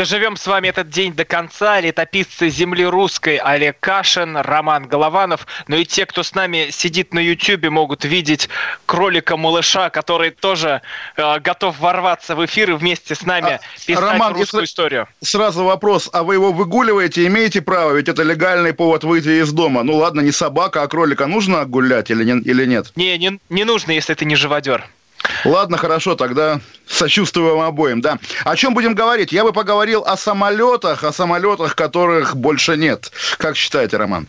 Доживем с вами этот день до конца. Летописцы земли русской Олег Кашин, Роман Голованов. Но и те, кто с нами сидит на Ютьюбе, могут видеть кролика-малыша, который тоже э, готов ворваться в эфир и вместе с нами а, писать Роман, русскую историю. Сразу вопрос. А вы его выгуливаете, имеете право? Ведь это легальный повод выйти из дома. Ну ладно, не собака, а кролика нужно гулять или, не, или нет? Не, не, не нужно, если ты не живодер. Ладно, хорошо, тогда сочувствую вам обоим, да. О чем будем говорить? Я бы поговорил о самолетах, о самолетах, которых больше нет. Как считаете, Роман?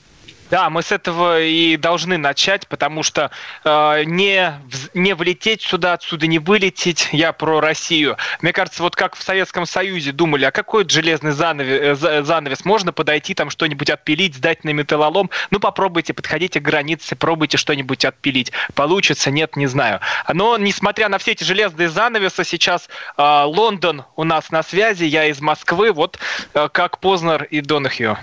Да, мы с этого и должны начать, потому что э, не, не влететь сюда, отсюда не вылететь, я про Россию. Мне кажется, вот как в Советском Союзе думали, а какой железный занавес, э, занавес, можно подойти, там что-нибудь отпилить, сдать на металлолом, ну попробуйте, подходите к границе, пробуйте что-нибудь отпилить. Получится, нет, не знаю. Но, несмотря на все эти железные занавесы, сейчас э, Лондон у нас на связи, я из Москвы, вот э, как Познер и Донахью.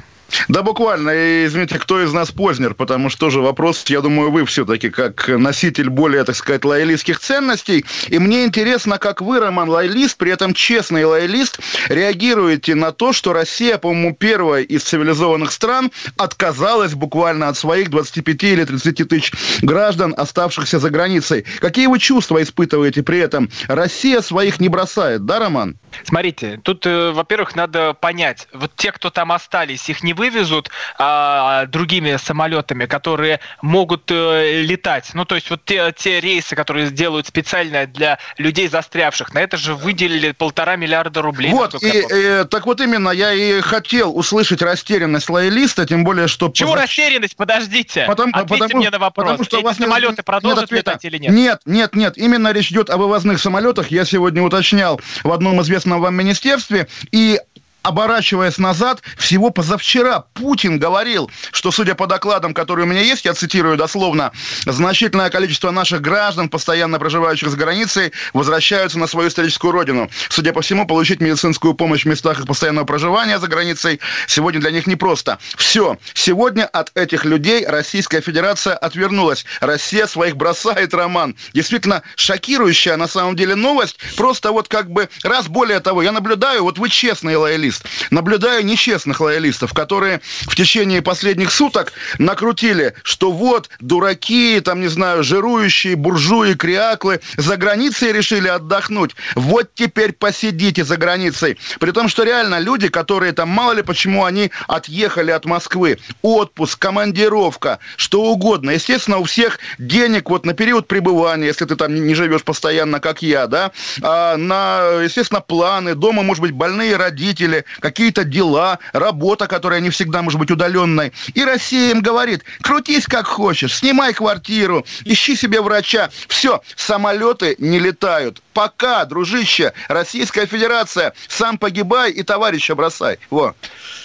Да, буквально. И, извините, кто из нас Познер? Потому что тоже вопрос, я думаю, вы все-таки как носитель более, так сказать, лоялистских ценностей. И мне интересно, как вы, Роман, лоялист, при этом честный лоялист, реагируете на то, что Россия, по-моему, первая из цивилизованных стран отказалась буквально от своих 25 или 30 тысяч граждан, оставшихся за границей. Какие вы чувства испытываете при этом? Россия своих не бросает, да, Роман? Смотрите, тут, э, во-первых, надо понять, вот те, кто там остались, их не вывезут а, другими самолетами, которые могут э, летать. Ну, то есть вот те, те рейсы, которые делают специально для людей застрявших, на это же выделили полтора миллиарда рублей. Вот, и, э, так вот именно я и хотел услышать растерянность лоялиста, тем более, что... Чего позав... растерянность? Подождите. Потом, Ответьте потому, мне на вопрос. Потому что Эти вас самолеты продолжат нет летать или нет? Нет, нет, нет. Именно речь идет о вывозных самолетах. Я сегодня уточнял в одном известном вам министерстве, и оборачиваясь назад, всего позавчера Путин говорил, что, судя по докладам, которые у меня есть, я цитирую дословно, значительное количество наших граждан, постоянно проживающих за границей, возвращаются на свою историческую родину. Судя по всему, получить медицинскую помощь в местах их постоянного проживания за границей сегодня для них непросто. Все. Сегодня от этих людей Российская Федерация отвернулась. Россия своих бросает, Роман. Действительно, шокирующая на самом деле новость. Просто вот как бы, раз более того, я наблюдаю, вот вы честный лоялист, лоялист. Наблюдаю нечестных лоялистов, которые в течение последних суток накрутили, что вот дураки, там, не знаю, жирующие, буржуи, криаклы за границей решили отдохнуть. Вот теперь посидите за границей. При том, что реально люди, которые там, мало ли почему они отъехали от Москвы, отпуск, командировка, что угодно. Естественно, у всех денег вот на период пребывания, если ты там не живешь постоянно, как я, да, а на, естественно, планы, дома, может быть, больные родители, какие-то дела, работа, которая не всегда может быть удаленной. И Россия им говорит, крутись как хочешь, снимай квартиру, ищи себе врача. Все, самолеты не летают. Пока, дружище, Российская Федерация, сам погибай и товарища бросай. Во.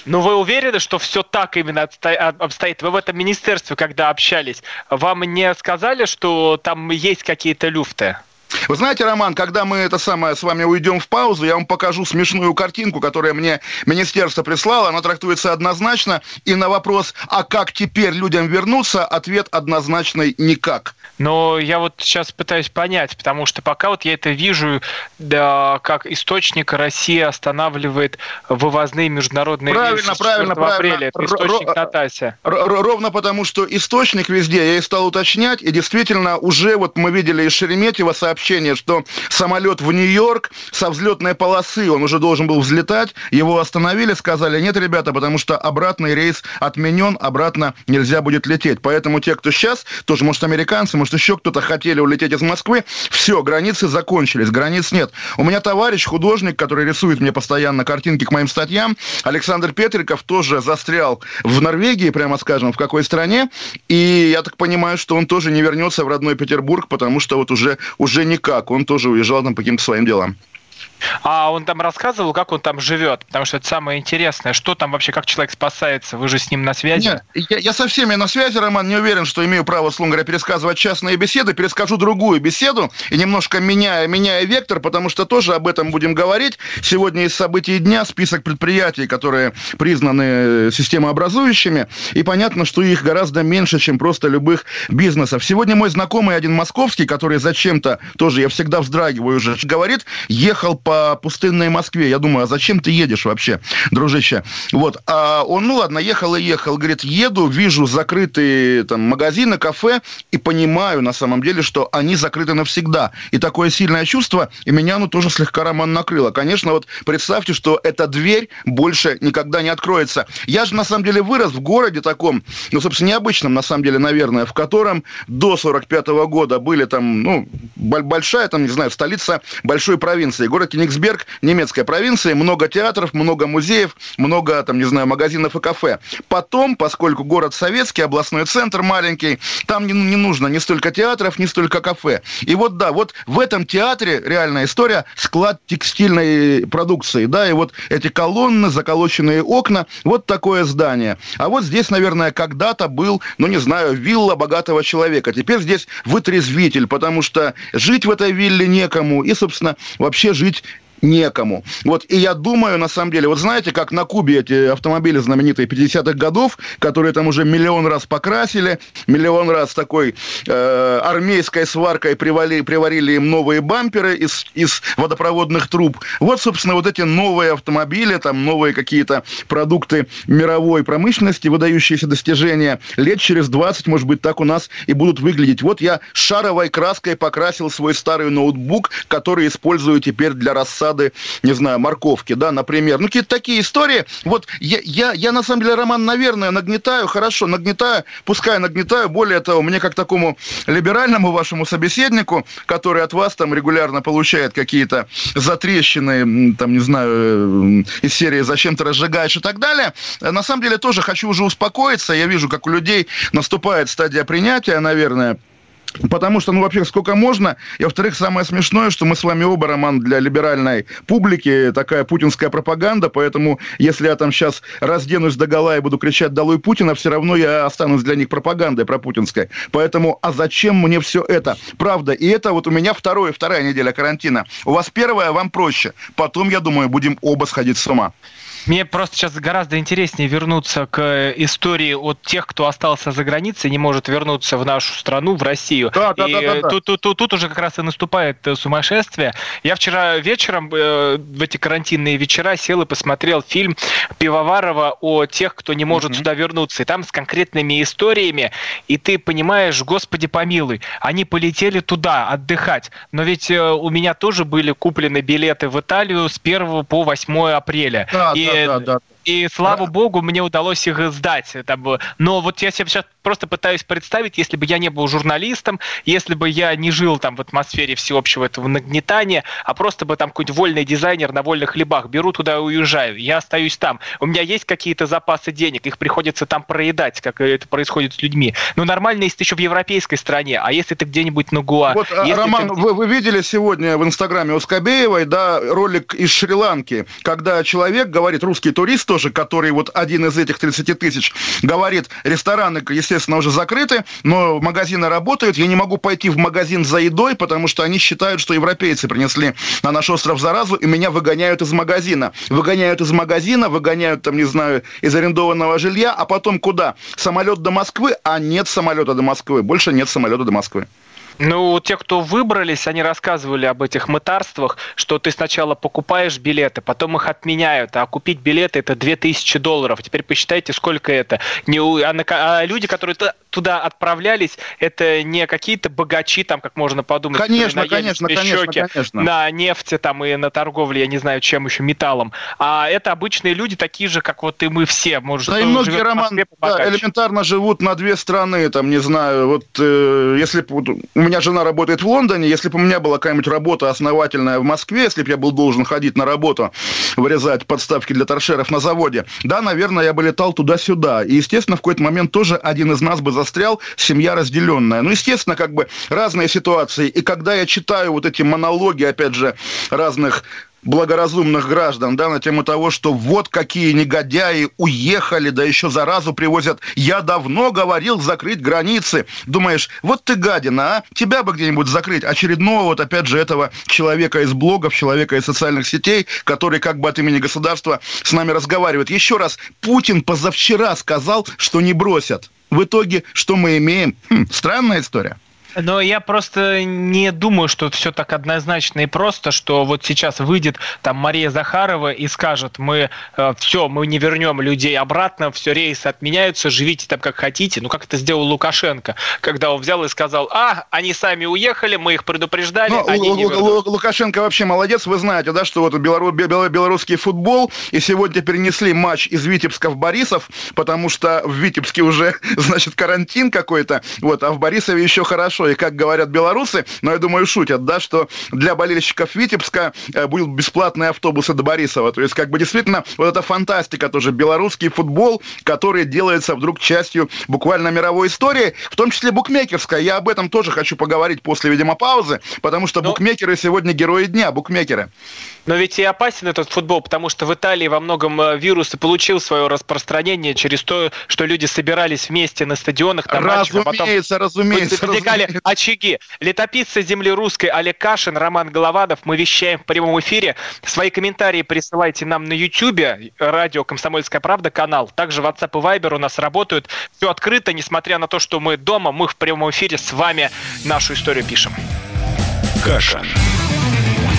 Но вы уверены, что все так именно обстоит? Вы в этом министерстве, когда общались, вам не сказали, что там есть какие-то люфты? Вы знаете, Роман, когда мы это самое с вами уйдем в паузу, я вам покажу смешную картинку, которую мне министерство прислало. Она трактуется однозначно. И на вопрос, а как теперь людям вернуться, ответ однозначный никак. Но я вот сейчас пытаюсь понять, потому что пока вот я это вижу, да, как источник Россия останавливает вывозные международные правильно, рейсы правильно, правильно. апреля. Это источник Натася. Ровно потому, что источник везде, я и стал уточнять, и действительно уже вот мы видели из Шереметьево сообщение сообщение, что самолет в Нью-Йорк со взлетной полосы, он уже должен был взлетать, его остановили, сказали, нет, ребята, потому что обратный рейс отменен, обратно нельзя будет лететь. Поэтому те, кто сейчас, тоже, может, американцы, может, еще кто-то хотели улететь из Москвы, все, границы закончились, границ нет. У меня товарищ, художник, который рисует мне постоянно картинки к моим статьям, Александр Петриков тоже застрял в Норвегии, прямо скажем, в какой стране, и я так понимаю, что он тоже не вернется в родной Петербург, потому что вот уже, уже не никак. Он тоже уезжал там по каким-то своим делам. А он там рассказывал, как он там живет, потому что это самое интересное. Что там вообще, как человек спасается? Вы же с ним на связи? Нет, я, я со всеми на связи, Роман, не уверен, что имею право, словно говоря, пересказывать частные беседы. Перескажу другую беседу и немножко меняя, меняя вектор, потому что тоже об этом будем говорить. Сегодня из событий дня список предприятий, которые признаны системообразующими, и понятно, что их гораздо меньше, чем просто любых бизнесов. Сегодня мой знакомый один московский, который зачем-то, тоже я всегда вздрагиваю уже, говорит, ехал по пустынной Москве. Я думаю, а зачем ты едешь вообще, дружище? Вот. А он, ну ладно, ехал и ехал. Говорит, еду, вижу закрытые там магазины, кафе, и понимаю на самом деле, что они закрыты навсегда. И такое сильное чувство, и меня оно тоже слегка роман накрыло. Конечно, вот представьте, что эта дверь больше никогда не откроется. Я же на самом деле вырос в городе таком, ну, собственно, необычном, на самом деле, наверное, в котором до 45 -го года были там, ну, большая, там, не знаю, столица большой провинции. Город Кенигсберг, немецкая провинция, много театров, много музеев, много, там, не знаю, магазинов и кафе. Потом, поскольку город советский, областной центр маленький, там не, не нужно ни столько театров, ни столько кафе. И вот, да, вот в этом театре реальная история, склад текстильной продукции, да, и вот эти колонны, заколоченные окна, вот такое здание. А вот здесь, наверное, когда-то был, ну, не знаю, вилла богатого человека. Теперь здесь вытрезвитель, потому что жить в этой вилле некому, и, собственно, вообще жить некому. Вот, и я думаю, на самом деле, вот знаете, как на Кубе эти автомобили знаменитые 50-х годов, которые там уже миллион раз покрасили, миллион раз такой э, армейской сваркой привали, приварили им новые бамперы из, из водопроводных труб. Вот, собственно, вот эти новые автомобили, там новые какие-то продукты мировой промышленности, выдающиеся достижения, лет через 20, может быть, так у нас и будут выглядеть. Вот я шаровой краской покрасил свой старый ноутбук, который использую теперь для рассады рассады, не знаю, морковки, да, например. Ну, какие-то такие истории. Вот я, я, я на самом деле, Роман, наверное, нагнетаю, хорошо, нагнетаю, пускай нагнетаю. Более того, мне как такому либеральному вашему собеседнику, который от вас там регулярно получает какие-то затрещины, там, не знаю, э, из серии «Зачем ты разжигаешь» и так далее, на самом деле тоже хочу уже успокоиться. Я вижу, как у людей наступает стадия принятия, наверное, Потому что, ну, во-первых, сколько можно, и, во-вторых, самое смешное, что мы с вами оба, Роман, для либеральной публики такая путинская пропаганда, поэтому если я там сейчас разденусь до гола и буду кричать «Долой Путина», все равно я останусь для них пропагандой пропутинской. Поэтому, а зачем мне все это? Правда, и это вот у меня второе, вторая неделя карантина. У вас первая, вам проще. Потом, я думаю, будем оба сходить с ума. Мне просто сейчас гораздо интереснее вернуться к э, истории от тех, кто остался за границей, не может вернуться в нашу страну, в Россию. Да, да, и да, да, да. Тут, тут, тут, тут уже как раз и наступает э, сумасшествие. Я вчера вечером э, в эти карантинные вечера сел и посмотрел фильм Пивоварова о тех, кто не может mm-hmm. сюда вернуться. И там с конкретными историями, и ты понимаешь, господи помилуй, они полетели туда отдыхать. Но ведь у меня тоже были куплены билеты в Италию с 1 по 8 апреля. Да, и да, да, да. И слава богу, мне удалось их сдать. Там, но вот я себе сейчас просто пытаюсь представить, если бы я не был журналистом, если бы я не жил там в атмосфере всеобщего этого нагнетания, а просто бы там какой-нибудь вольный дизайнер на вольных хлебах, беру туда и уезжаю, я остаюсь там. У меня есть какие-то запасы денег, их приходится там проедать, как это происходит с людьми. Но нормально, если ты еще в европейской стране, а если ты где-нибудь на Гуа... Вот, а, Роман, ты... вы, вы видели сегодня в инстаграме у Скобеевой, да, ролик из Шри-Ланки, когда человек говорит, русский турист тоже, который вот один из этих 30 тысяч, говорит, рестораны, естественно, уже закрыты, но магазины работают, я не могу пойти в магазин за едой, потому что они считают, что европейцы принесли на наш остров заразу, и меня выгоняют из магазина. Выгоняют из магазина, выгоняют, там, не знаю, из арендованного жилья, а потом куда? Самолет до Москвы, а нет самолета до Москвы. Больше нет самолета до Москвы. Ну, те, кто выбрались, они рассказывали об этих мытарствах, что ты сначала покупаешь билеты, потом их отменяют, а купить билеты это 2000 долларов. Теперь посчитайте, сколько это. Не, а, а люди, которые туда отправлялись, это не какие-то богачи, там, как можно подумать, конечно, конечно, конечно, конечно. на нефти там и на торговле, я не знаю, чем еще, металлом. А это обычные люди, такие же, как вот и мы все. Может, да и многие, Роман, да, элементарно живут на две страны, там, не знаю, вот э, если вот, у меня жена работает в Лондоне, если бы у меня была какая-нибудь работа основательная в Москве, если бы я был должен ходить на работу, вырезать подставки для торшеров на заводе, да, наверное, я бы летал туда-сюда. И, естественно, в какой-то момент тоже один из нас бы за застрял, семья разделенная. Ну, естественно, как бы разные ситуации. И когда я читаю вот эти монологи, опять же, разных благоразумных граждан, да, на тему того, что вот какие негодяи уехали, да еще заразу привозят. Я давно говорил закрыть границы. Думаешь, вот ты гадина, а? Тебя бы где-нибудь закрыть. Очередного вот опять же этого человека из блогов, человека из социальных сетей, который как бы от имени государства с нами разговаривает. Еще раз, Путин позавчера сказал, что не бросят. В итоге, что мы имеем? Хм, странная история. Но я просто не думаю, что все так однозначно и просто, что вот сейчас выйдет там Мария Захарова и скажет, мы э, все, мы не вернем людей обратно, все рейсы отменяются, живите там как хотите. Ну как это сделал Лукашенко, когда он взял и сказал, а, они сами уехали, мы их предупреждали, Но они не вернут. Лукашенко вообще молодец, вы знаете, да, что вот белору, белорусский футбол, и сегодня перенесли матч из Витебска в Борисов, потому что в Витебске уже, значит, карантин какой-то, вот, а в Борисове еще хорошо хорошо, и как говорят белорусы, но я думаю, шутят, да, что для болельщиков Витебска э, будут бесплатные автобусы до Борисова. То есть, как бы действительно, вот эта фантастика тоже, белорусский футбол, который делается вдруг частью буквально мировой истории, в том числе букмекерская. Я об этом тоже хочу поговорить после, видимо, паузы, потому что но... букмекеры сегодня герои дня, букмекеры. Но ведь и опасен этот футбол, потому что в Италии во многом э, вирус и получил свое распространение через то, что люди собирались вместе на стадионах, на разумеется, матчах, а потом разумеется, возникали разумеется. очаги. Летописцы земли русской Олег Кашин, Роман Голованов. Мы вещаем в прямом эфире. Свои комментарии присылайте нам на YouTube, радио «Комсомольская правда» канал. Также WhatsApp и Viber у нас работают. Все открыто, несмотря на то, что мы дома, мы в прямом эфире с вами нашу историю пишем. Кашин.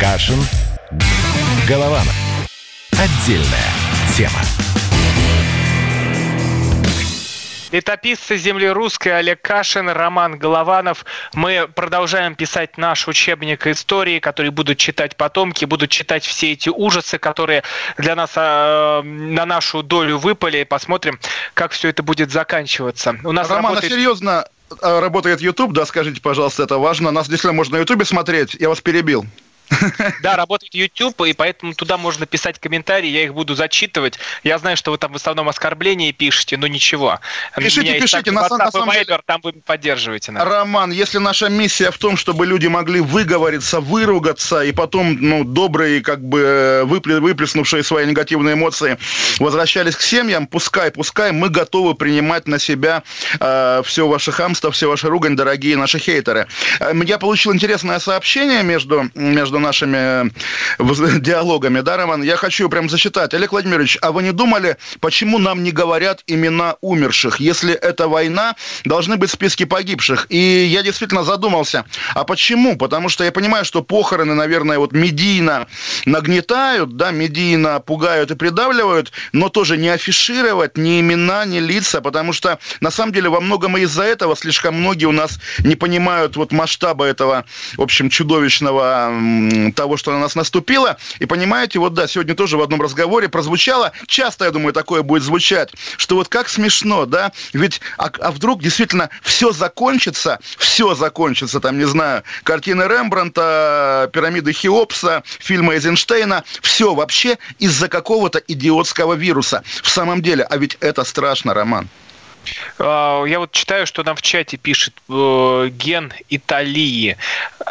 Кашин. Голованов. Отдельная тема. Летописцы земли русской Олег Кашин, Роман Голованов. Мы продолжаем писать наш учебник истории, который будут читать потомки, будут читать все эти ужасы, которые для нас э, на нашу долю выпали. Посмотрим, как все это будет заканчиваться. У нас Роман, работает... а серьезно а, работает YouTube, да, скажите, пожалуйста, это важно. Нас действительно можно на YouTube смотреть. Я вас перебил. Да, работает YouTube, и поэтому туда можно писать комментарии, я их буду зачитывать. Я знаю, что вы там в основном оскорбления пишете, но ничего. Пишите, пишите. На, на самом деле... там вы поддерживаете. Нас. Роман, если наша миссия в том, чтобы люди могли выговориться, выругаться, и потом, ну, добрые, как бы, выплеснувшие свои негативные эмоции, возвращались к семьям, пускай, пускай, мы готовы принимать на себя э, все ваше хамство, все ваши ругань, дорогие наши хейтеры. Э, я получил интересное сообщение между, между между нашими э, диалогами, да, Роман? Я хочу прям зачитать. Олег Владимирович, а вы не думали, почему нам не говорят имена умерших? Если это война, должны быть списки погибших. И я действительно задумался, а почему? Потому что я понимаю, что похороны, наверное, вот медийно нагнетают, да, медийно пугают и придавливают, но тоже не афишировать ни имена, ни лица, потому что на самом деле во многом из-за этого слишком многие у нас не понимают вот масштаба этого, в общем, чудовищного того, что на нас наступило. И понимаете, вот да, сегодня тоже в одном разговоре прозвучало, часто, я думаю, такое будет звучать, что вот как смешно, да, ведь, а, а вдруг действительно все закончится, все закончится, там, не знаю, картины Рембранта, пирамиды Хеопса, фильмы Эйзенштейна, все вообще из-за какого-то идиотского вируса. В самом деле, а ведь это страшно, Роман. А, я вот читаю, что нам в чате пишет э, ген Италии.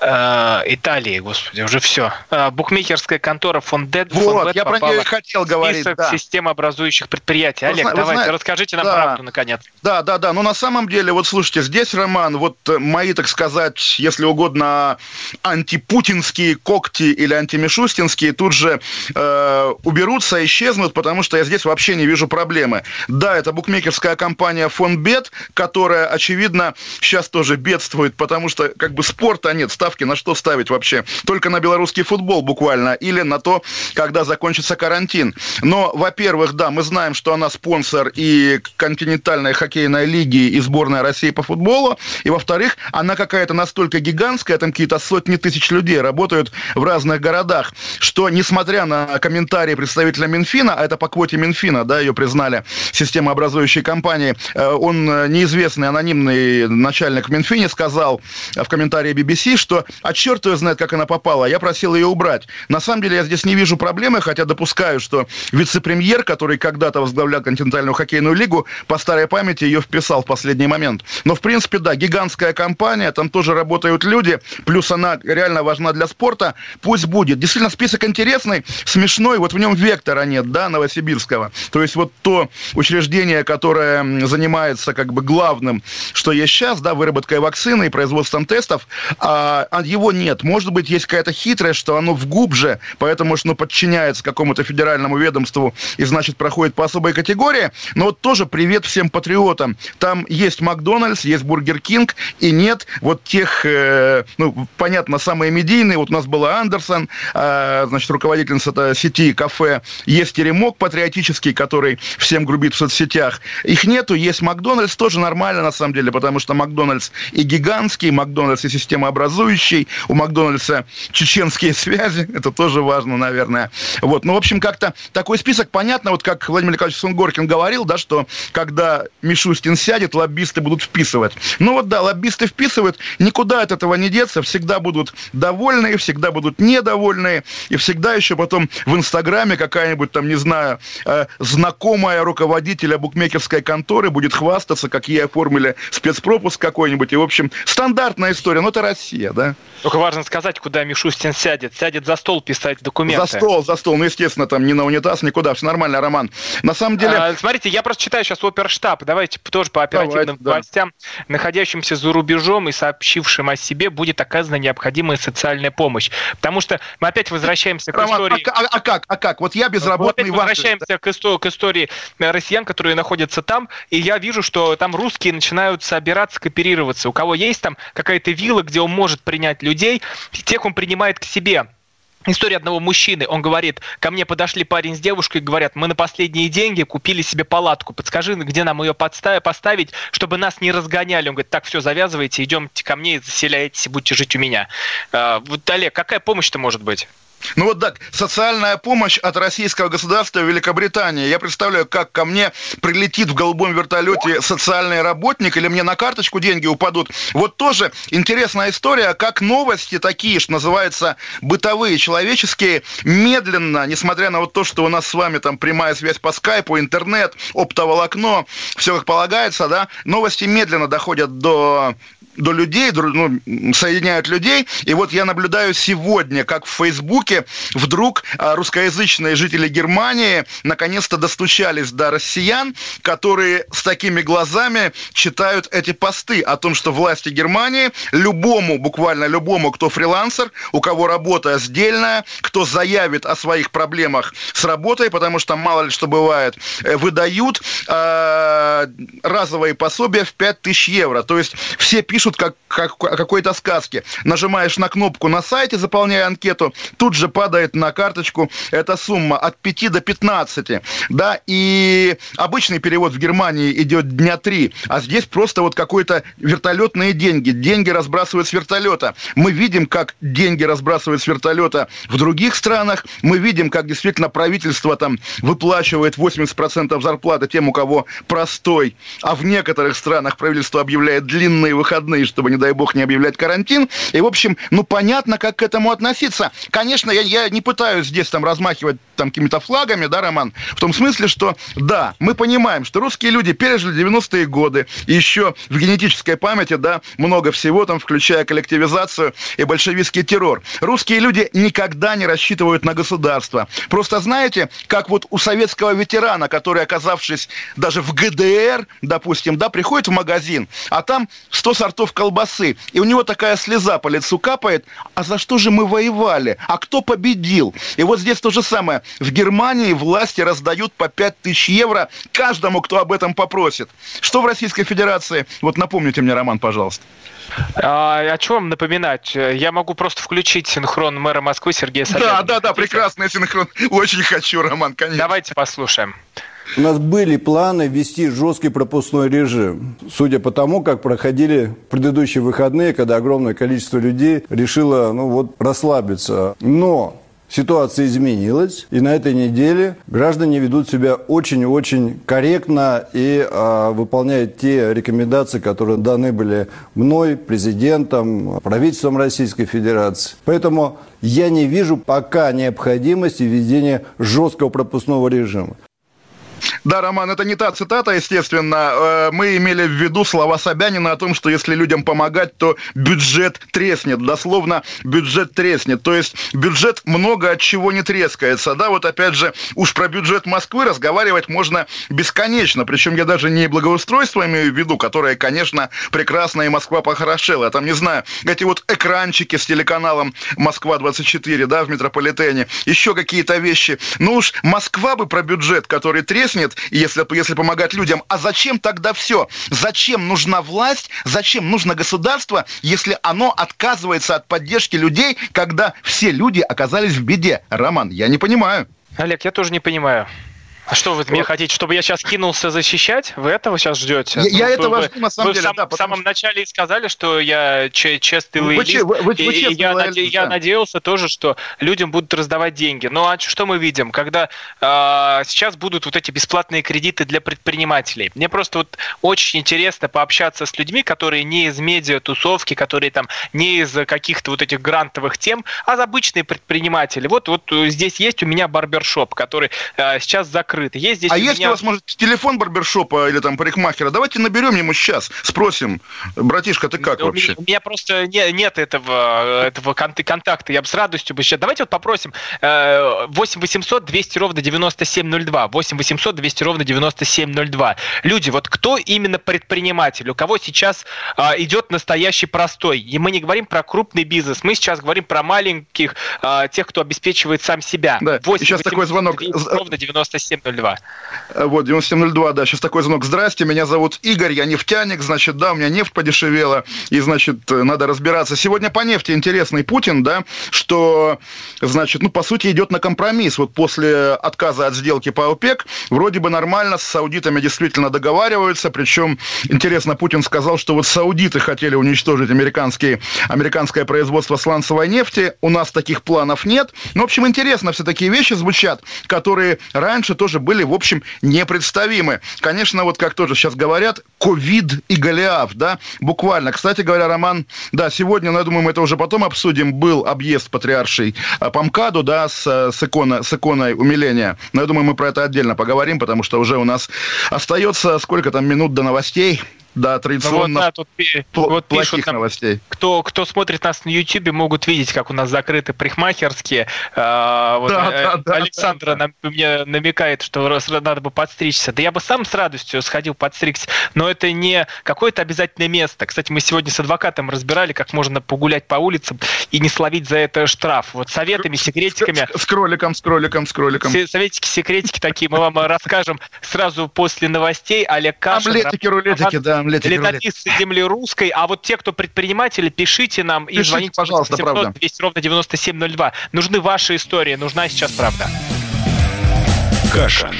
Э, Италии, господи, уже все. Э, букмекерская контора Фондет. Вот, я про нее хотел говорить. Список да. системообразующих предприятий. Олег, вы давайте, знаете, расскажите нам да, правду, наконец. Да, да, да. Но на самом деле, вот слушайте, здесь, Роман, вот мои, так сказать, если угодно, антипутинские когти или антимишустинские тут же э, уберутся, исчезнут, потому что я здесь вообще не вижу проблемы. Да, это букмекерская компания компания Фонбет, которая, очевидно, сейчас тоже бедствует, потому что как бы спорта нет, ставки на что ставить вообще? Только на белорусский футбол буквально, или на то, когда закончится карантин. Но, во-первых, да, мы знаем, что она спонсор и континентальной хоккейной лиги, и сборная России по футболу, и, во-вторых, она какая-то настолько гигантская, там какие-то сотни тысяч людей работают в разных городах, что, несмотря на комментарии представителя Минфина, а это по квоте Минфина, да, ее признали системообразующей компании, он э, неизвестный анонимный начальник в сказал в комментарии BBC, что а черт ее знает, как она попала, я просил ее убрать. На самом деле я здесь не вижу проблемы, хотя допускаю, что вице-премьер, который когда-то возглавлял континентальную хоккейную лигу, по старой памяти ее вписал в последний момент. Но, в принципе, да, гигантская компания, там тоже работают люди, плюс она реально важна для спорта, пусть будет. Действительно, список интересный, смешной, вот в нем вектора нет, да, Новосибирского. То есть вот то учреждение, которое занимается как бы главным, что есть сейчас, да, выработкой вакцины и производством тестов, а, а его нет. Может быть, есть какая-то хитрость, что оно в глубже, поэтому что оно подчиняется какому-то федеральному ведомству и, значит, проходит по особой категории. Но вот тоже привет всем патриотам. Там есть Макдональдс, есть Бургер Кинг, и нет вот тех, э, ну, понятно, самые медийные. Вот у нас была Андерсон, э, значит, руководительница сети кафе. Есть Теремок патриотический, который всем грубит в соцсетях. Их нету. Есть Макдональдс, тоже нормально, на самом деле, потому что Макдональдс и гигантский, Макдональдс и системообразующий. У Макдональдса чеченские связи, это тоже важно, наверное. Вот, ну, в общем, как-то такой список понятно, вот как Владимир Николаевич Сунгоркин говорил, да, что когда Мишустин сядет, лоббисты будут вписывать. Ну вот да, лоббисты вписывают, никуда от этого не деться, всегда будут довольные, всегда будут недовольные, и всегда еще потом в Инстаграме какая-нибудь там, не знаю, э, знакомая руководителя букмекерской конторы будет хвастаться, как ей оформили спецпропуск какой-нибудь, и, в общем, стандартная история, но это Россия, да. Только важно сказать, куда Мишустин сядет. Сядет за стол писать документы. За стол, за стол. Ну, естественно, там не на унитаз, никуда. Все нормально, Роман. На самом деле... А, смотрите, я просто читаю сейчас оперштаб. Давайте тоже по оперативным Давайте, новостям. Да. Находящимся за рубежом и сообщившим о себе будет оказана необходимая социальная помощь. Потому что мы опять возвращаемся Роман, к истории... А, а, а как? А как? Вот я безработный... Мы возвращаемся к, истории, к истории россиян, которые находятся там, и я вижу, что там русские начинают собираться, кооперироваться. У кого есть там какая-то вилла, где он может принять людей, тех он принимает к себе. История одного мужчины. Он говорит, ко мне подошли парень с девушкой говорят, мы на последние деньги купили себе палатку. Подскажи, где нам ее поставить, чтобы нас не разгоняли. Он говорит, так, все, завязывайте, идемте ко мне, заселяйтесь и будете жить у меня. А, вот, Олег, какая помощь-то может быть? Ну вот так, социальная помощь от российского государства в Великобритании. Я представляю, как ко мне прилетит в голубом вертолете социальный работник, или мне на карточку деньги упадут. Вот тоже интересная история, как новости такие, что называется, бытовые, человеческие, медленно, несмотря на вот то, что у нас с вами там прямая связь по скайпу, интернет, оптоволокно, все как полагается, да, новости медленно доходят до до людей, ну, соединяют людей. И вот я наблюдаю сегодня, как в Фейсбуке вдруг а, русскоязычные жители Германии наконец-то достучались до россиян, которые с такими глазами читают эти посты о том, что власти Германии любому, буквально любому, кто фрилансер, у кого работа сдельная, кто заявит о своих проблемах с работой, потому что мало ли что бывает, э, выдают э, разовые пособия в 5000 евро. То есть все пишут пишут как, как о какой-то сказке. Нажимаешь на кнопку на сайте, заполняя анкету, тут же падает на карточку эта сумма от 5 до 15. Да, и обычный перевод в Германии идет дня 3, а здесь просто вот какой-то вертолетные деньги. Деньги разбрасывают с вертолета. Мы видим, как деньги разбрасывают с вертолета в других странах. Мы видим, как действительно правительство там выплачивает 80% зарплаты тем, у кого простой. А в некоторых странах правительство объявляет длинные выходные выходные, чтобы, не дай бог, не объявлять карантин. И, в общем, ну, понятно, как к этому относиться. Конечно, я, я не пытаюсь здесь там размахивать там какими-то флагами, да, Роман, в том смысле, что, да, мы понимаем, что русские люди пережили 90-е годы, и еще в генетической памяти, да, много всего там, включая коллективизацию и большевистский террор. Русские люди никогда не рассчитывают на государство. Просто знаете, как вот у советского ветерана, который, оказавшись даже в ГДР, допустим, да, приходит в магазин, а там 100 сортов колбасы, и у него такая слеза по лицу капает, а за что же мы воевали? А кто победил? И вот здесь то же самое. В Германии власти раздают по 5 тысяч евро каждому, кто об этом попросит. Что в Российской Федерации? Вот напомните мне, Роман, пожалуйста. А, о чем напоминать? Я могу просто включить синхрон мэра Москвы Сергея Собянина. Да, да, да, прекрасный синхрон. Очень хочу, Роман, конечно. Давайте послушаем. У нас были планы ввести жесткий пропускной режим. Судя по тому, как проходили предыдущие выходные, когда огромное количество людей решило ну, вот, расслабиться. Но Ситуация изменилась, и на этой неделе граждане ведут себя очень-очень корректно и э, выполняют те рекомендации, которые даны были мной, президентом, правительством Российской Федерации. Поэтому я не вижу пока необходимости введения жесткого пропускного режима. Да, Роман, это не та цитата, естественно. Э, мы имели в виду слова Собянина о том, что если людям помогать, то бюджет треснет. Дословно, бюджет треснет. То есть бюджет много от чего не трескается. Да, вот опять же, уж про бюджет Москвы разговаривать можно бесконечно. Причем я даже не благоустройство имею в виду, которое, конечно, прекрасно и Москва похорошела. Там, не знаю, эти вот экранчики с телеканалом Москва-24, да, в метрополитене, еще какие-то вещи. Ну уж Москва бы про бюджет, который треснет, если, если помогать людям. А зачем тогда все? Зачем нужна власть? Зачем нужно государство, если оно отказывается от поддержки людей, когда все люди оказались в беде? Роман, я не понимаю. Олег, я тоже не понимаю. А что вы от меня хотите, чтобы я сейчас кинулся защищать? Вы этого сейчас ждете? Я, ну, я этого жду, на самом вы деле, сам, да. В самом что... начале сказали, что я честный вы, лоялист, вы, вы, вы, и, и я, наде, да. я надеялся тоже, что людям будут раздавать деньги. Ну а что мы видим? Когда э, сейчас будут вот эти бесплатные кредиты для предпринимателей. Мне просто вот очень интересно пообщаться с людьми, которые не из медиа-тусовки, которые там не из каких-то вот этих грантовых тем, а обычные предприниматели. Вот, вот здесь есть у меня барбершоп, который э, сейчас закрыт закрыт. Есть здесь а есть меня... у вас, может, телефон барбершопа или там парикмахера? Давайте наберем ему сейчас, спросим. Братишка, ты как у вообще? Меня, у меня просто не, нет этого, этого контакта. Я бы с радостью бы сейчас... Давайте вот попросим 8 800 200 ровно 9702. 8 800 200 ровно 9702. Люди, вот кто именно предприниматель? У кого сейчас а, идет настоящий простой? И мы не говорим про крупный бизнес. Мы сейчас говорим про маленьких, а, тех, кто обеспечивает сам себя. Да, 8 сейчас такой звонок. Ровно 97 9702. Э, вот, 9702, да, сейчас такой звонок. Здрасте, меня зовут Игорь, я нефтяник, значит, да, у меня нефть подешевела, и, значит, э, надо разбираться. Сегодня по нефти интересный Путин, да, что, значит, ну, по сути, идет на компромисс. Вот после отказа от сделки по ОПЕК, вроде бы нормально, с саудитами действительно договариваются, причем, интересно, Путин сказал, что вот саудиты хотели уничтожить американские, американское производство сланцевой нефти, у нас таких планов нет. Ну, в общем, интересно, все такие вещи звучат, которые раньше тоже тоже были, в общем, непредставимы. Конечно, вот как тоже сейчас говорят, ковид и Голиаф, да, буквально. Кстати говоря, Роман, да, сегодня, ну, я думаю, мы это уже потом обсудим, был объезд патриаршей а, по МКАДу, да, с, с, икона, с иконой умиления. Но я думаю, мы про это отдельно поговорим, потому что уже у нас остается сколько там минут до новостей. Да, традиционно ну, вот, да, тут пл- вот пишут нам, новостей. Кто, кто смотрит нас на YouTube, могут видеть, как у нас закрыты парикмахерские. А, вот, да, а, да, Александра да, да. мне намекает, что надо бы подстричься. Да я бы сам с радостью сходил подстричься, но это не какое-то обязательное место. Кстати, мы сегодня с адвокатом разбирали, как можно погулять по улицам и не словить за это штраф. Вот советами, секретиками. С, с, с кроликом, с кроликом, с кроликом. Советики, секретики такие мы вам расскажем сразу после новостей. Олег Кашин. Омлетики, рулетики, да омлетик, летописцы земли русской. А вот те, кто предприниматели, пишите нам пишите, и звоните пожалуйста, 700 правда. 200 ровно 9702. Нужны ваши истории, нужна сейчас правда. Каша.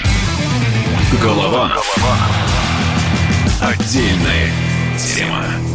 Голова. Голова. Отдельная тема.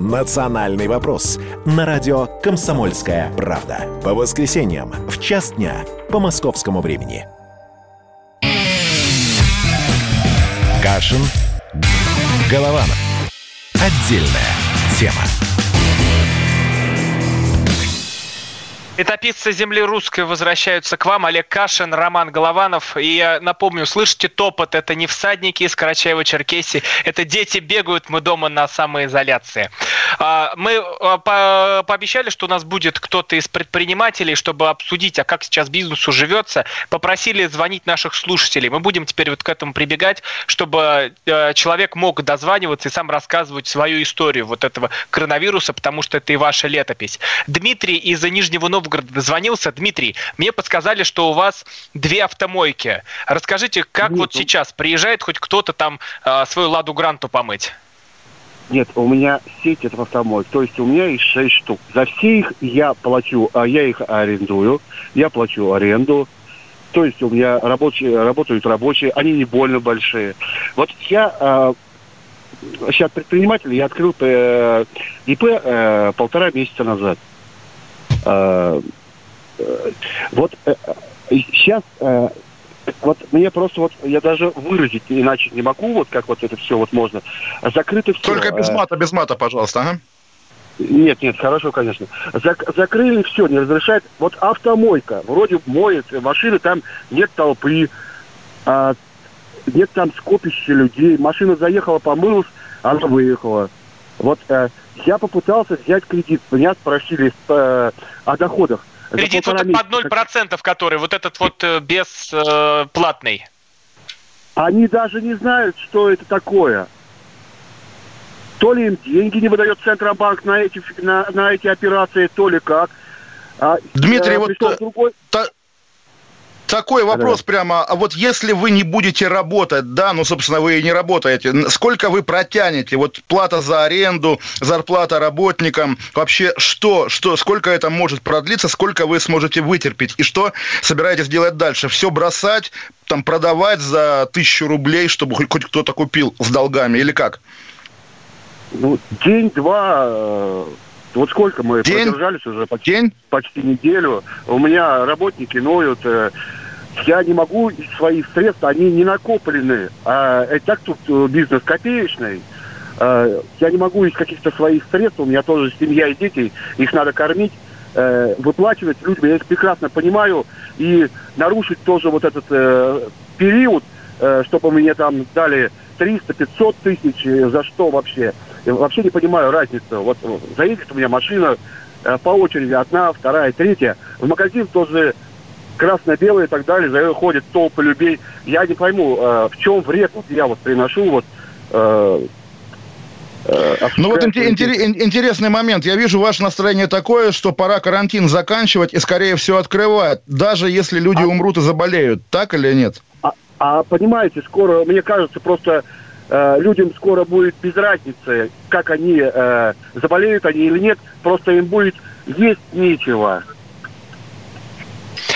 «Национальный вопрос» на радио «Комсомольская правда». По воскресеньям в час дня по московскому времени. Кашин. Голованов. Отдельная тема. Летописцы земли русской возвращаются к вам. Олег Кашин, Роман Голованов. И я напомню, слышите топот? Это не всадники из Карачаева-Черкесии. Это дети бегают, мы дома на самоизоляции. А, мы а, пообещали, что у нас будет кто-то из предпринимателей, чтобы обсудить, а как сейчас бизнесу живется. Попросили звонить наших слушателей. Мы будем теперь вот к этому прибегать, чтобы э, человек мог дозваниваться и сам рассказывать свою историю вот этого коронавируса, потому что это и ваша летопись. Дмитрий из Нижнего Новгорода Новгорода дозвонился. Дмитрий, мне подсказали, что у вас две автомойки. Расскажите, как Нет, вот ну сейчас приезжает хоть кто-то там э, свою Ладу Гранту помыть? Нет, у меня сеть это автомойк, то есть у меня их шесть штук. За все их я плачу, а я их арендую, я плачу аренду, то есть у меня рабочие, работают рабочие, они не больно большие. Вот я э, сейчас предприниматель, я открыл э, ИП э, полтора месяца назад. Э, э, вот сейчас э, вот мне просто вот я даже выразить иначе не могу, вот как вот это все вот можно. Закрыто все. Только без мата, без мата, пожалуйста, ага. Нет, нет, хорошо, конечно. Зак- закрыли все, не разрешает. Вот автомойка, вроде моет, машины там нет толпы, а, нет там скопища людей. Машина заехала, помылась, она выехала. Вот э, я попытался взять кредит. Меня спросили э, о доходах. Кредит вот под 0%, который, вот этот вот э, бесплатный. Э, Они даже не знают, что это такое. То ли им деньги не выдает Центробанк на эти, на, на эти операции, то ли как. А, Дмитрий, э, вот другой... та, такой вопрос да. прямо. А вот если вы не будете работать, да, ну, собственно, вы и не работаете, сколько вы протянете? Вот плата за аренду, зарплата работникам, вообще что, что, сколько это может продлиться, сколько вы сможете вытерпеть? И что собираетесь делать дальше? Все бросать, там, продавать за тысячу рублей, чтобы хоть, хоть кто-то купил с долгами или как? Ну, день-два э, вот сколько мы День? продержались уже почти, День? почти неделю. У меня работники ноют. Э, я не могу из своих средств, они не накоплены. А и так тут э, бизнес копеечный. А, я не могу из каких-то своих средств, у меня тоже семья и дети, их надо кормить, э, выплачивать людям. Я их прекрасно понимаю. И нарушить тоже вот этот период, чтобы мне там дали 300-500 тысяч, за что вообще? Я вообще не понимаю разницу. Вот заедет у меня машина по очереди, одна, вторая, третья. В магазин тоже красно-белые и так далее, за ходят толпы людей. Я не пойму, э, в чем вред вот я вот приношу вот э, э ну вот интересный момент. Я вижу ваше настроение такое, что пора карантин заканчивать и скорее все открывать, даже если люди а... умрут и заболеют. Так или нет? А, а понимаете, скоро, мне кажется, просто э, людям скоро будет без разницы, как они э, заболеют они или нет, просто им будет есть нечего.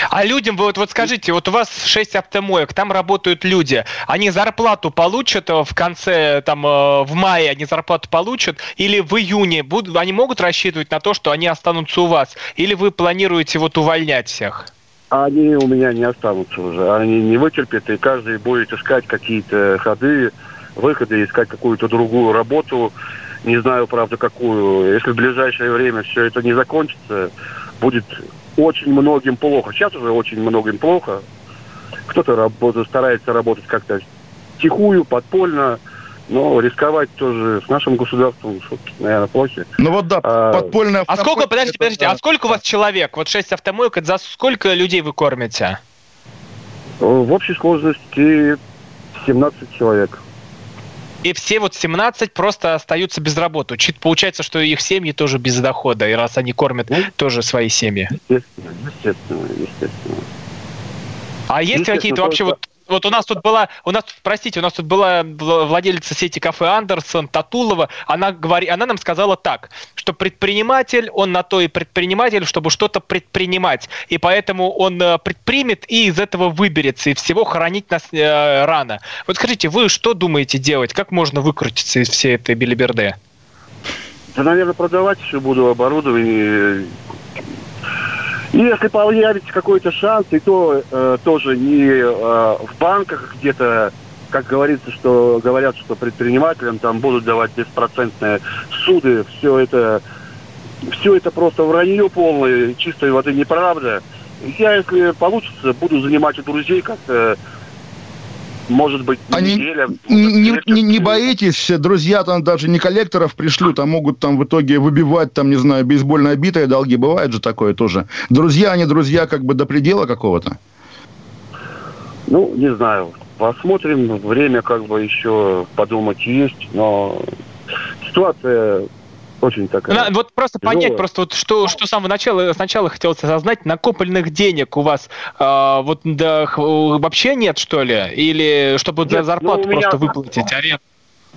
А людям, вот, вот скажите, вот у вас 6 автомоек, там работают люди, они зарплату получат э, в конце, там, э, в мае они зарплату получат, или в июне будут, они могут рассчитывать на то, что они останутся у вас, или вы планируете вот увольнять всех? Они у меня не останутся уже, они не вытерпят, и каждый будет искать какие-то ходы, выходы, искать какую-то другую работу, не знаю, правда, какую. Если в ближайшее время все это не закончится, будет очень многим плохо. Сейчас уже очень многим плохо. Кто-то работает, старается работать как-то тихую, подпольно, но рисковать тоже с нашим государством, наверное, плохо. Ну вот да, а, подпольная... А сколько, подождите, подождите, а сколько у вас человек? Вот 6 автомоек, это за сколько людей вы кормите? В общей сложности 17 человек и все вот 17 просто остаются без работы. Получается, что их семьи тоже без дохода, и раз они кормят ну, тоже свои семьи. Естественно, естественно, естественно. А есть какие-то вообще вот вот у нас тут была, у нас, простите, у нас тут была владелица сети кафе Андерсон Татулова, она, говори, она нам сказала так, что предприниматель, он на то и предприниматель, чтобы что-то предпринимать, и поэтому он э, предпримет и из этого выберется, и всего хоронить нас э, рано. Вот скажите, вы что думаете делать? Как можно выкрутиться из всей этой билиберды? Да, наверное, продавать еще буду оборудование, и если появится какой-то шанс, и то э, тоже не э, в банках где-то, как говорится, что говорят, что предпринимателям там будут давать беспроцентные суды, все это все это просто вранье полное, чистой воды неправда. Я, если получится, буду занимать у друзей как-то может быть, а неделя. Не, не, не, не боитесь, друзья там даже не коллекторов пришлют, а могут там в итоге выбивать, там, не знаю, бейсбольные битые долги. Бывает же такое тоже. Друзья, они друзья как бы до предела какого-то? Ну, не знаю. Посмотрим. Время как бы еще подумать есть, но ситуация очень такая. На, вот просто тяжелая. понять, просто вот что, что с самого начала, сначала хотелось осознать, накопленных денег у вас э, вот да, вообще нет, что ли? Или чтобы за зарплату ну, просто выплатить аренду?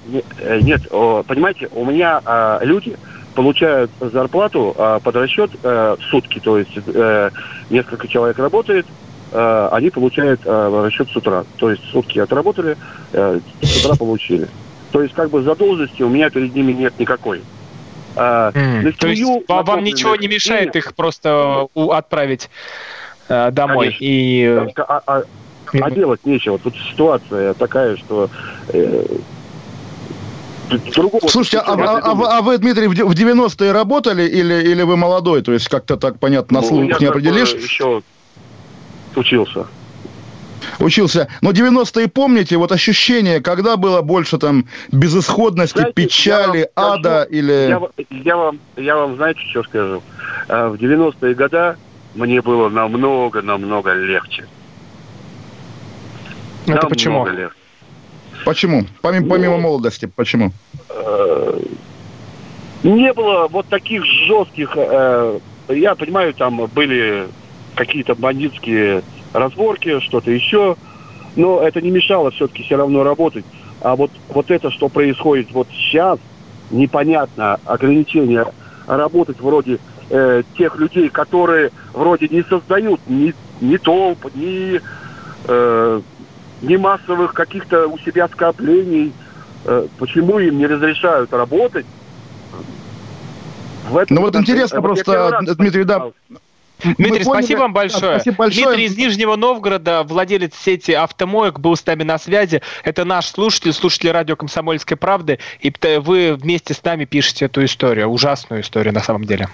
Нет, э, нет, понимаете, у меня а, люди получают зарплату а, под расчет а, сутки, то есть а, несколько человек работает, они получают а, расчет с утра. То есть сутки отработали, с утра получили. То есть как бы задолженности у меня перед ними нет никакой. А, mm. То есть вам ничего не мешает их просто отправить э, домой? Конечно. И... А, а, а делать нечего. Тут ситуация такая, что... Э, Другого Слушайте, а, а, а, а вы, Дмитрий, в 90-е работали или, или вы молодой? То есть как-то так, понятно, на ну, слух не определишь? еще учился учился. Но 90-е помните, вот ощущение, когда было больше там безысходности, знаете, печали, я ада скажу, или... Я, я, вам, я вам, знаете, что скажу? А, в 90-е годы мне было намного-намного легче. Это намного почему? Легче. Почему? Помимо, ну, помимо молодости, почему? Э, не было вот таких жестких... Э, я понимаю, там были какие-то бандитские разборки, что-то еще. Но это не мешало все-таки все равно работать. А вот, вот это, что происходит вот сейчас, непонятно, ограничения работать вроде э, тех людей, которые вроде не создают ни, ни толп, ни, э, ни массовых каких-то у себя скоплений. Э, почему им не разрешают работать? В этом, ну вот интересно просто, Дмитрий, да, Дмитрий, спасибо вам большое. Спасибо большое. Дмитрий из Нижнего Новгорода, владелец сети автомоек, был с нами на связи. Это наш слушатель, слушатель радио «Комсомольской правды». И вы вместе с нами пишете эту историю, ужасную историю на самом деле.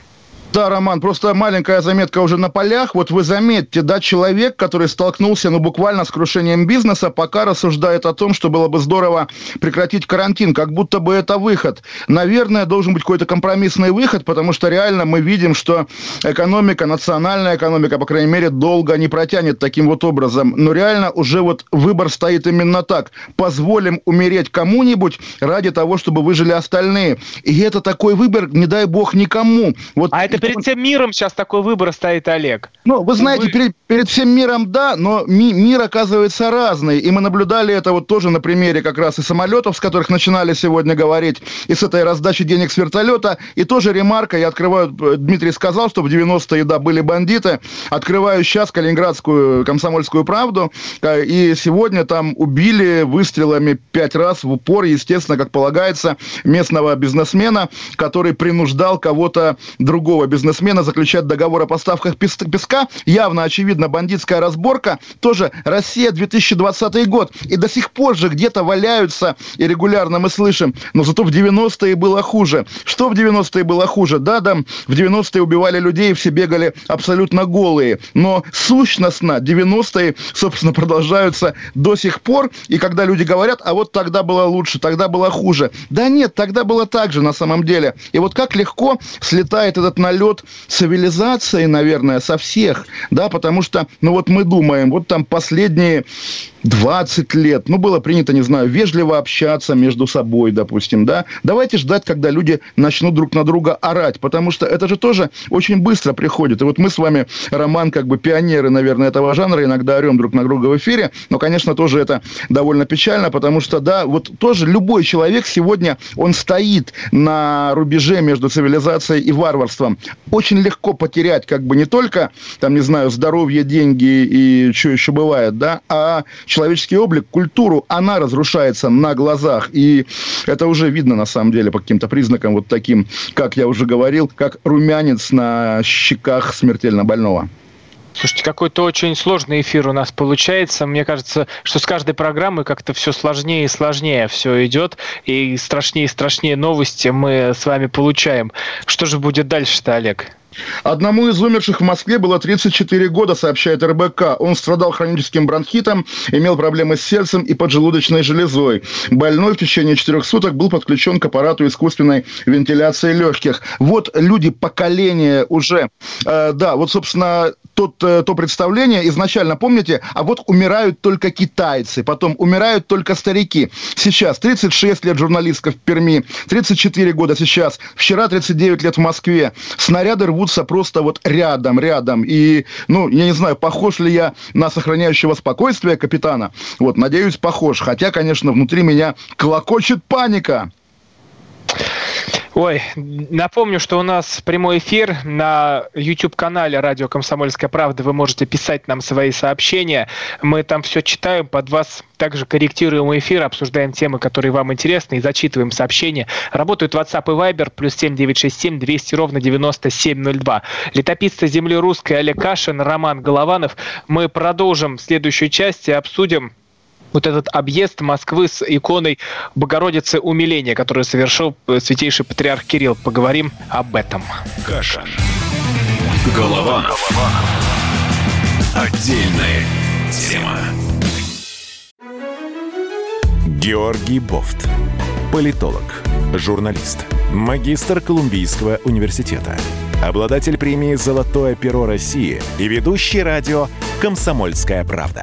Да, Роман, просто маленькая заметка уже на полях. Вот вы заметьте, да, человек, который столкнулся, ну, буквально с крушением бизнеса, пока рассуждает о том, что было бы здорово прекратить карантин, как будто бы это выход. Наверное, должен быть какой-то компромиссный выход, потому что реально мы видим, что экономика, национальная экономика, по крайней мере, долго не протянет таким вот образом. Но реально уже вот выбор стоит именно так. Позволим умереть кому-нибудь ради того, чтобы выжили остальные. И это такой выбор, не дай бог, никому. Вот а это перед всем миром сейчас такой выбор стоит, Олег. Ну, вы знаете, вы... Перед, перед всем миром, да, но ми, мир оказывается разный. И мы наблюдали это вот тоже на примере как раз и самолетов, с которых начинали сегодня говорить, и с этой раздачи денег с вертолета. И тоже ремарка, я открываю, Дмитрий сказал, что в 90-е, да, были бандиты. Открываю сейчас Калининградскую комсомольскую правду. Э, и сегодня там убили выстрелами пять раз в упор, естественно, как полагается, местного бизнесмена, который принуждал кого-то другого бизнесмена заключать договор о поставках песка. Явно, очевидно, бандитская разборка. Тоже Россия 2020 год. И до сих пор же где-то валяются, и регулярно мы слышим, но зато в 90-е было хуже. Что в 90-е было хуже? Да, да, в 90-е убивали людей, все бегали абсолютно голые. Но сущностно 90-е, собственно, продолжаются до сих пор. И когда люди говорят, а вот тогда было лучше, тогда было хуже. Да нет, тогда было так же на самом деле. И вот как легко слетает этот налет налет цивилизации, наверное, со всех, да, потому что, ну вот мы думаем, вот там последние 20 лет, ну, было принято, не знаю, вежливо общаться между собой, допустим, да. Давайте ждать, когда люди начнут друг на друга орать, потому что это же тоже очень быстро приходит. И вот мы с вами, Роман, как бы пионеры, наверное, этого жанра, иногда орем друг на друга в эфире, но, конечно, тоже это довольно печально, потому что, да, вот тоже любой человек сегодня, он стоит на рубеже между цивилизацией и варварством. Очень легко потерять, как бы, не только, там, не знаю, здоровье, деньги и что еще бывает, да, а человеческий облик, культуру, она разрушается на глазах. И это уже видно, на самом деле, по каким-то признакам вот таким, как я уже говорил, как румянец на щеках смертельно больного. Слушайте, какой-то очень сложный эфир у нас получается. Мне кажется, что с каждой программой как-то все сложнее и сложнее все идет, и страшнее и страшнее новости мы с вами получаем. Что же будет дальше-то, Олег? Одному из умерших в Москве было 34 года, сообщает РБК. Он страдал хроническим бронхитом, имел проблемы с сердцем и поджелудочной железой. Больной в течение четырех суток был подключен к аппарату искусственной вентиляции легких. Вот люди поколения уже. Э, да, вот, собственно, тот, э, то представление изначально, помните, а вот умирают только китайцы, потом умирают только старики. Сейчас 36 лет журналистка в Перми, 34 года сейчас, вчера 39 лет в Москве. Снаряды рвутся просто вот рядом, рядом. И, ну, я не знаю, похож ли я на сохраняющего спокойствие капитана. Вот, надеюсь, похож. Хотя, конечно, внутри меня клокочет паника. Ой, напомню, что у нас прямой эфир на YouTube-канале «Радио Комсомольская правда». Вы можете писать нам свои сообщения. Мы там все читаем, под вас также корректируем эфир, обсуждаем темы, которые вам интересны, и зачитываем сообщения. Работают WhatsApp и Viber, плюс 7967 200 ровно 9702. Летописцы земли русской Олег Кашин, Роман Голованов. Мы продолжим следующую часть и обсудим вот этот объезд Москвы с иконой Богородицы Умиления, который совершил э, святейший патриарх Кирилл. Поговорим об этом. Каша. Голованов. Отдельная тема. Георгий Бофт. Политолог, журналист, магистр Колумбийского университета, обладатель премии «Золотое перо России» и ведущий радио «Комсомольская правда»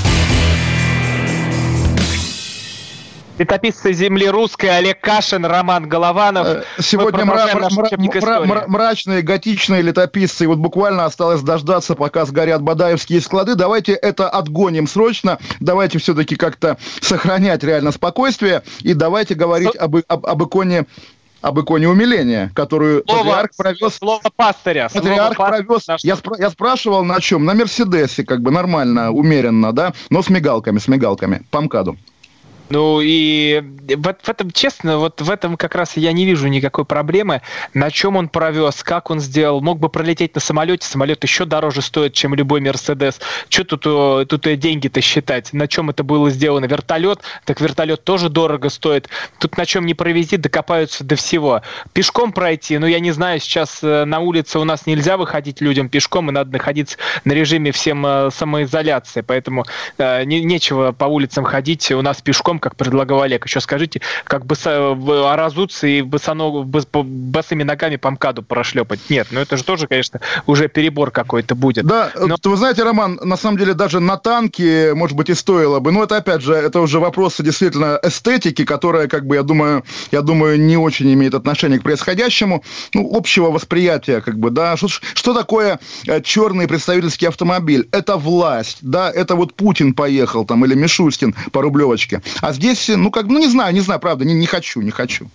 Летописцы земли русской Олег Кашин, Роман Голованов. Э, сегодня мра- мра- мра- мра- мрачные готичные летописцы. И вот буквально осталось дождаться, пока сгорят бадаевские склады. Давайте это отгоним срочно. Давайте все-таки как-то сохранять реально спокойствие. И давайте говорить об, об, об иконе об иконе умиления, которую слово, патриарх провез. Слово пастыря. Патриарх слово провез. На я, спра- я спрашивал, на чем? На Мерседесе, как бы нормально, умеренно, да, но с мигалками, с мигалками, по МКАДу. Ну и вот в этом, честно, вот в этом как раз я не вижу никакой проблемы. На чем он провез, как он сделал. Мог бы пролететь на самолете, самолет еще дороже стоит, чем любой Мерседес. Что тут, тут деньги-то считать? На чем это было сделано? Вертолет? Так вертолет тоже дорого стоит. Тут на чем не провези, докопаются до всего. Пешком пройти, ну я не знаю, сейчас э, на улице у нас нельзя выходить людям пешком, и надо находиться на режиме всем э, самоизоляции, поэтому э, не, нечего по улицам ходить у нас пешком, как предлагал Олег. Еще скажите, как бы разуться и босоног, босыми ногами по МКАДу прошлепать. Нет, ну это же тоже, конечно, уже перебор какой-то будет. Да, Но... вы знаете, Роман, на самом деле даже на танке, может быть, и стоило бы. Но это, опять же, это уже вопросы действительно эстетики, которая, как бы, я думаю, я думаю, не очень имеет отношение к происходящему. Ну, общего восприятия, как бы, да. Что, что такое э, черный представительский автомобиль? Это власть, да, это вот Путин поехал там, или Мишустин по Рублевочке. А здесь, ну, как, ну, не знаю, не знаю, правда, не, не хочу, не хочу.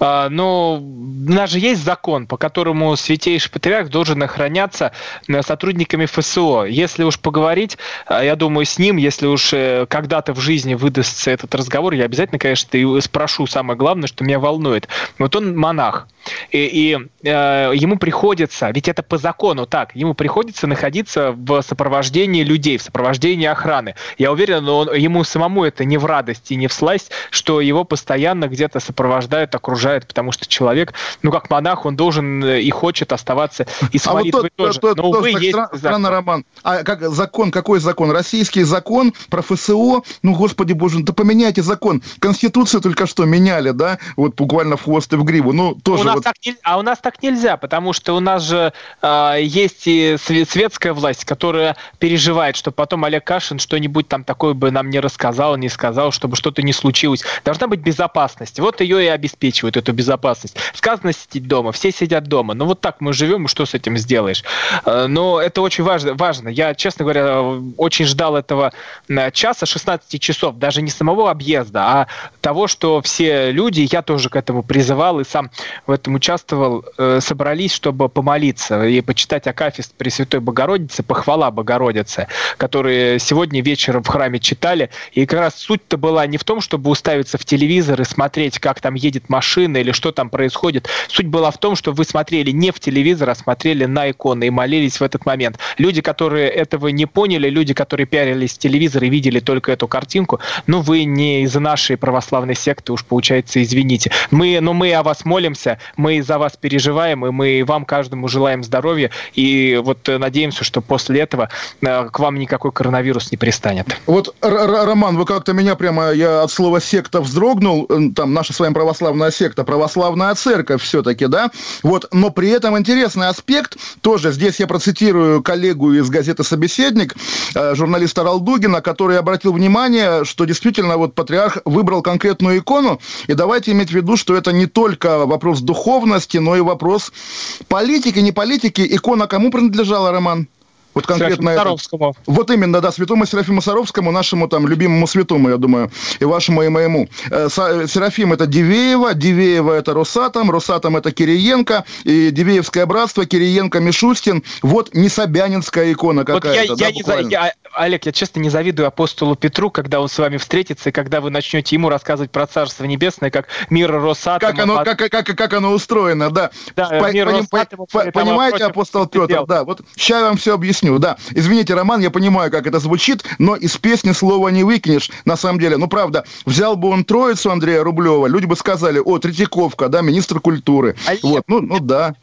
А, но у нас же есть закон, по которому святейший патриарх должен охраняться э, сотрудниками ФСО. Если уж поговорить, а, я думаю, с ним, если уж э, когда-то в жизни выдастся этот разговор, я обязательно, конечно, спрошу самое главное, что меня волнует. Вот он монах, и, и э, ему приходится, ведь это по закону так, ему приходится находиться в сопровождении людей, в сопровождении охраны. Я уверен, он, ему самому это не в радости, не в сласть, что его постоянно где-то сопровождают, окружают, потому что человек, ну как монах, он должен э, и хочет оставаться и с а вот тот, тоже. Тот, Но, увы, есть стран, странно, Роман. А как закон, какой закон? Российский закон про ФСО? Ну, господи боже, да поменяйте закон. Конституцию только что меняли, да? Вот буквально в хвост и в гриву. Ну, тоже нас вот... так не, а у нас так нельзя, потому что у нас же э, есть и светская власть, которая переживает, что потом Олег Кашин что-нибудь там такое бы нам не рассказал, не сказал, чтобы что-то не случилось. Должна быть безопасность. Вот ее и обеспечивает обеспечивают эту безопасность. Сказано сидеть дома, все сидят дома. Ну вот так мы живем, и что с этим сделаешь? Э, но это очень важно. важно. Я, честно говоря, очень ждал этого э, часа, 16 часов, даже не самого объезда, а того, что все люди, я тоже к этому призывал и сам в этом участвовал, э, собрались, чтобы помолиться и почитать Акафист Пресвятой Богородицы, похвала Богородицы, которые сегодня вечером в храме читали. И как раз суть-то была не в том, чтобы уставиться в телевизор и смотреть, как там едет машина или что там происходит. Суть была в том, что вы смотрели не в телевизор, а смотрели на иконы и молились в этот момент. Люди, которые этого не поняли, люди, которые пиарились в телевизор и видели только эту картинку, ну вы не из нашей православной секты, уж получается, извините. Мы, но мы о вас молимся, мы за вас переживаем, и мы вам каждому желаем здоровья, и вот надеемся, что после этого э, к вам никакой коронавирус не пристанет. Вот, Роман, вы как-то меня прямо, я от слова секта вздрогнул, э, там наша с вами православная секта, православная церковь все-таки, да, вот, но при этом интересный аспект, тоже здесь я процитирую коллегу из газеты «Собеседник», э, журналиста Ралдугина, который обратил внимание, что действительно вот патриарх выбрал конкретную икону, и давайте иметь в виду, что это не только вопрос духовности, но и вопрос политики, не политики. Икона кому принадлежала, Роман? Вот конкретно это. Вот именно, да, святому Серафиму Саровскому, нашему там любимому святому, я думаю, и вашему, и моему. Э, Серафим это Дивеева, Дивеева это Росатом, Росатом это Кириенко, и Дивеевское братство, Кириенко, Мишустин. Вот не Собянинская икона какая-то. Вот я, да, я, не за, я, Олег, я честно не завидую апостолу Петру, когда он с вами встретится, и когда вы начнете ему рассказывать про Царство Небесное, как мир Росатома. Как оно, как, как, как оно устроено, да. да по, мир поним, по, понимаете, апостол Петр, да, вот сейчас я вам все объясню, да. Извините, Роман, я понимаю, как это звучит, но из песни слова не выкинешь, на самом деле. Ну, правда, взял бы он троицу Андрея Рублева, люди бы сказали, о, Третьяковка, да, министр культуры. А вот, ну, ну да.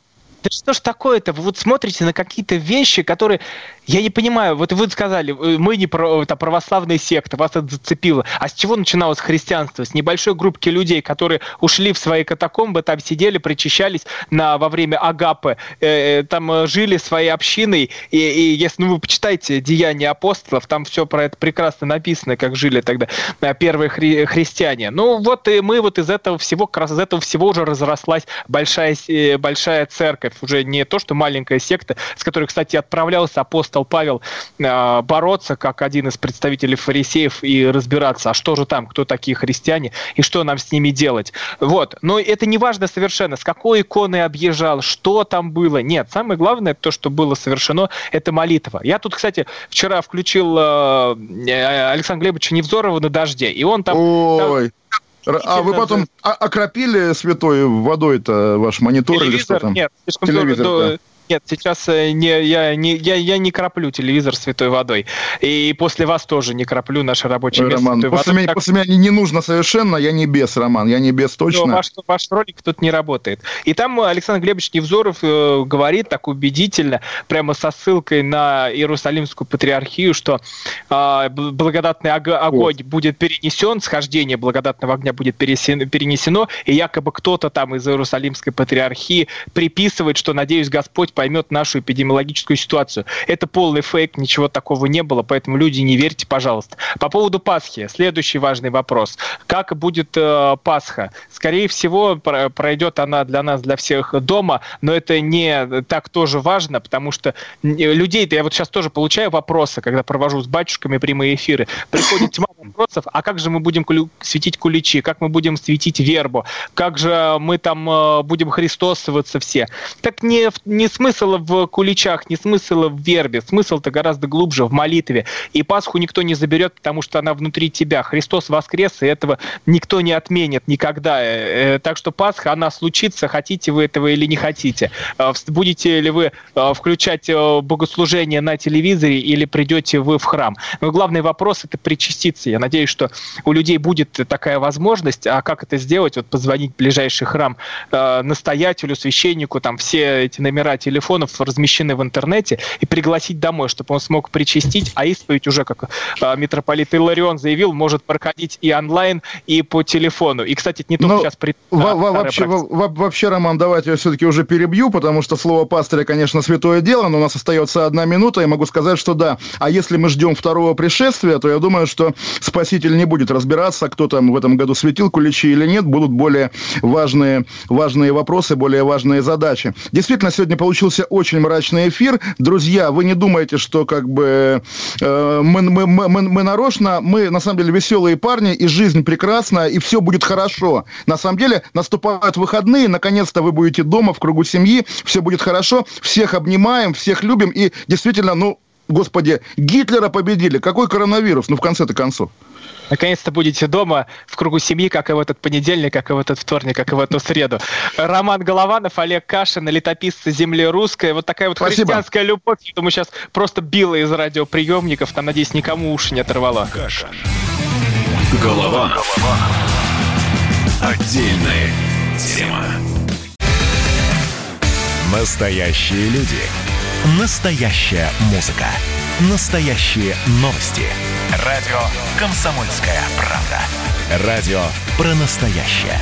Да что ж такое-то? Вы вот смотрите на какие-то вещи, которые я не понимаю, вот вы сказали, э, мы не про, это православная секта, вас это зацепило. А с чего начиналось христианство? С небольшой группки людей, которые ушли в свои катакомбы, там сидели, причащались на, во время Агапы, э, э там э, жили своей общиной. И, и если ну, вы почитаете «Деяния апостолов», там все про это прекрасно написано, как жили тогда первые хри- христиане. Ну вот и мы вот из этого всего, как раз из этого всего уже разрослась большая, большая церковь. Уже не то, что маленькая секта, с которой, кстати, отправлялся апостол Павел э, бороться как один из представителей фарисеев и разбираться, а что же там, кто такие христиане и что нам с ними делать. Вот. Но это не важно совершенно, с какой иконой объезжал, что там было. Нет, самое главное, то, что было совершено, это молитва. Я тут, кстати, вчера включил э, э Александра Глебовича Невзорова на дожде, и он там... Ой. Там, а вы потом окропили святой водой-то ваш монитор Телевизор, или что там? Нет, слишком Телевизор, да. Нет, сейчас э, не, я, не, я, я не краплю телевизор святой водой. И после вас тоже не краплю наше рабочее место Роман, святой после водой. Меня, так... После меня не, нужно совершенно, я не без, Роман, я не без точно. Но ваш, ваш ролик тут не работает. И там Александр Глебович Невзоров э, говорит так убедительно, прямо со ссылкой на Иерусалимскую патриархию, что э, благодатный огонь вот. будет перенесен, схождение благодатного огня будет перенесено, и якобы кто-то там из Иерусалимской патриархии приписывает, что, надеюсь, Господь поймет нашу эпидемиологическую ситуацию. Это полный фейк, ничего такого не было, поэтому люди не верьте, пожалуйста. По поводу Пасхи, следующий важный вопрос. Как будет э, Пасха? Скорее всего, пройдет она для нас, для всех дома, но это не так тоже важно, потому что людей-то я вот сейчас тоже получаю вопросы, когда провожу с батюшками прямые эфиры. Приходит тьма вопросов, а как же мы будем кулю- светить куличи, как мы будем светить вербу, как же мы там э, будем христосоваться все. Так не, не смысл смысл в куличах, не смысл в вербе, смысл-то гораздо глубже в молитве. И Пасху никто не заберет, потому что она внутри тебя. Христос воскрес, и этого никто не отменит никогда. Э, э, так что Пасха, она случится, хотите вы этого или не хотите. Э, будете ли вы включать богослужение на телевизоре или придете вы в храм? Но главный вопрос – это причаститься. Я надеюсь, что у людей будет такая возможность. А как это сделать? Вот позвонить в ближайший храм настоятелю, священнику, там все эти номера телевизора телефонов размещены в интернете, и пригласить домой, чтобы он смог причастить, а исповедь уже, как э, митрополит Иларион заявил, может проходить и онлайн, и по телефону. И, кстати, это не только Но сейчас... При... Во- во- вообще, во- вообще, Роман, давайте я все-таки уже перебью, потому что слово пастыря, конечно, святое дело, но у нас остается одна минута, и могу сказать, что да. А если мы ждем второго пришествия, то я думаю, что Спаситель не будет разбираться, кто там в этом году светил куличи или нет, будут более важные, важные вопросы, более важные задачи. Действительно, сегодня получился очень мрачный эфир. Друзья, вы не думаете, что как бы э, мы, мы, мы, мы нарочно, мы на самом деле веселые парни, и жизнь прекрасна, и все будет хорошо. На самом деле наступают выходные, наконец-то вы будете дома в кругу семьи, все будет хорошо, всех обнимаем, всех любим, и действительно, ну, господи, Гитлера победили. Какой коронавирус? Ну, в конце-то концов. Наконец-то будете дома в кругу семьи, как и в этот понедельник, как и в этот вторник, как и в эту среду. Роман Голованов, Олег Кашин, летописцы земли русской. Вот такая вот Спасибо. христианская любовь. Я думаю, сейчас просто била из радиоприемников. Там, надеюсь, никому уши не оторвала. Кашин. Голованов. Отдельная тема. Настоящие люди. Настоящая музыка. Настоящие новости. Радио «Комсомольская правда». Радио про настоящее.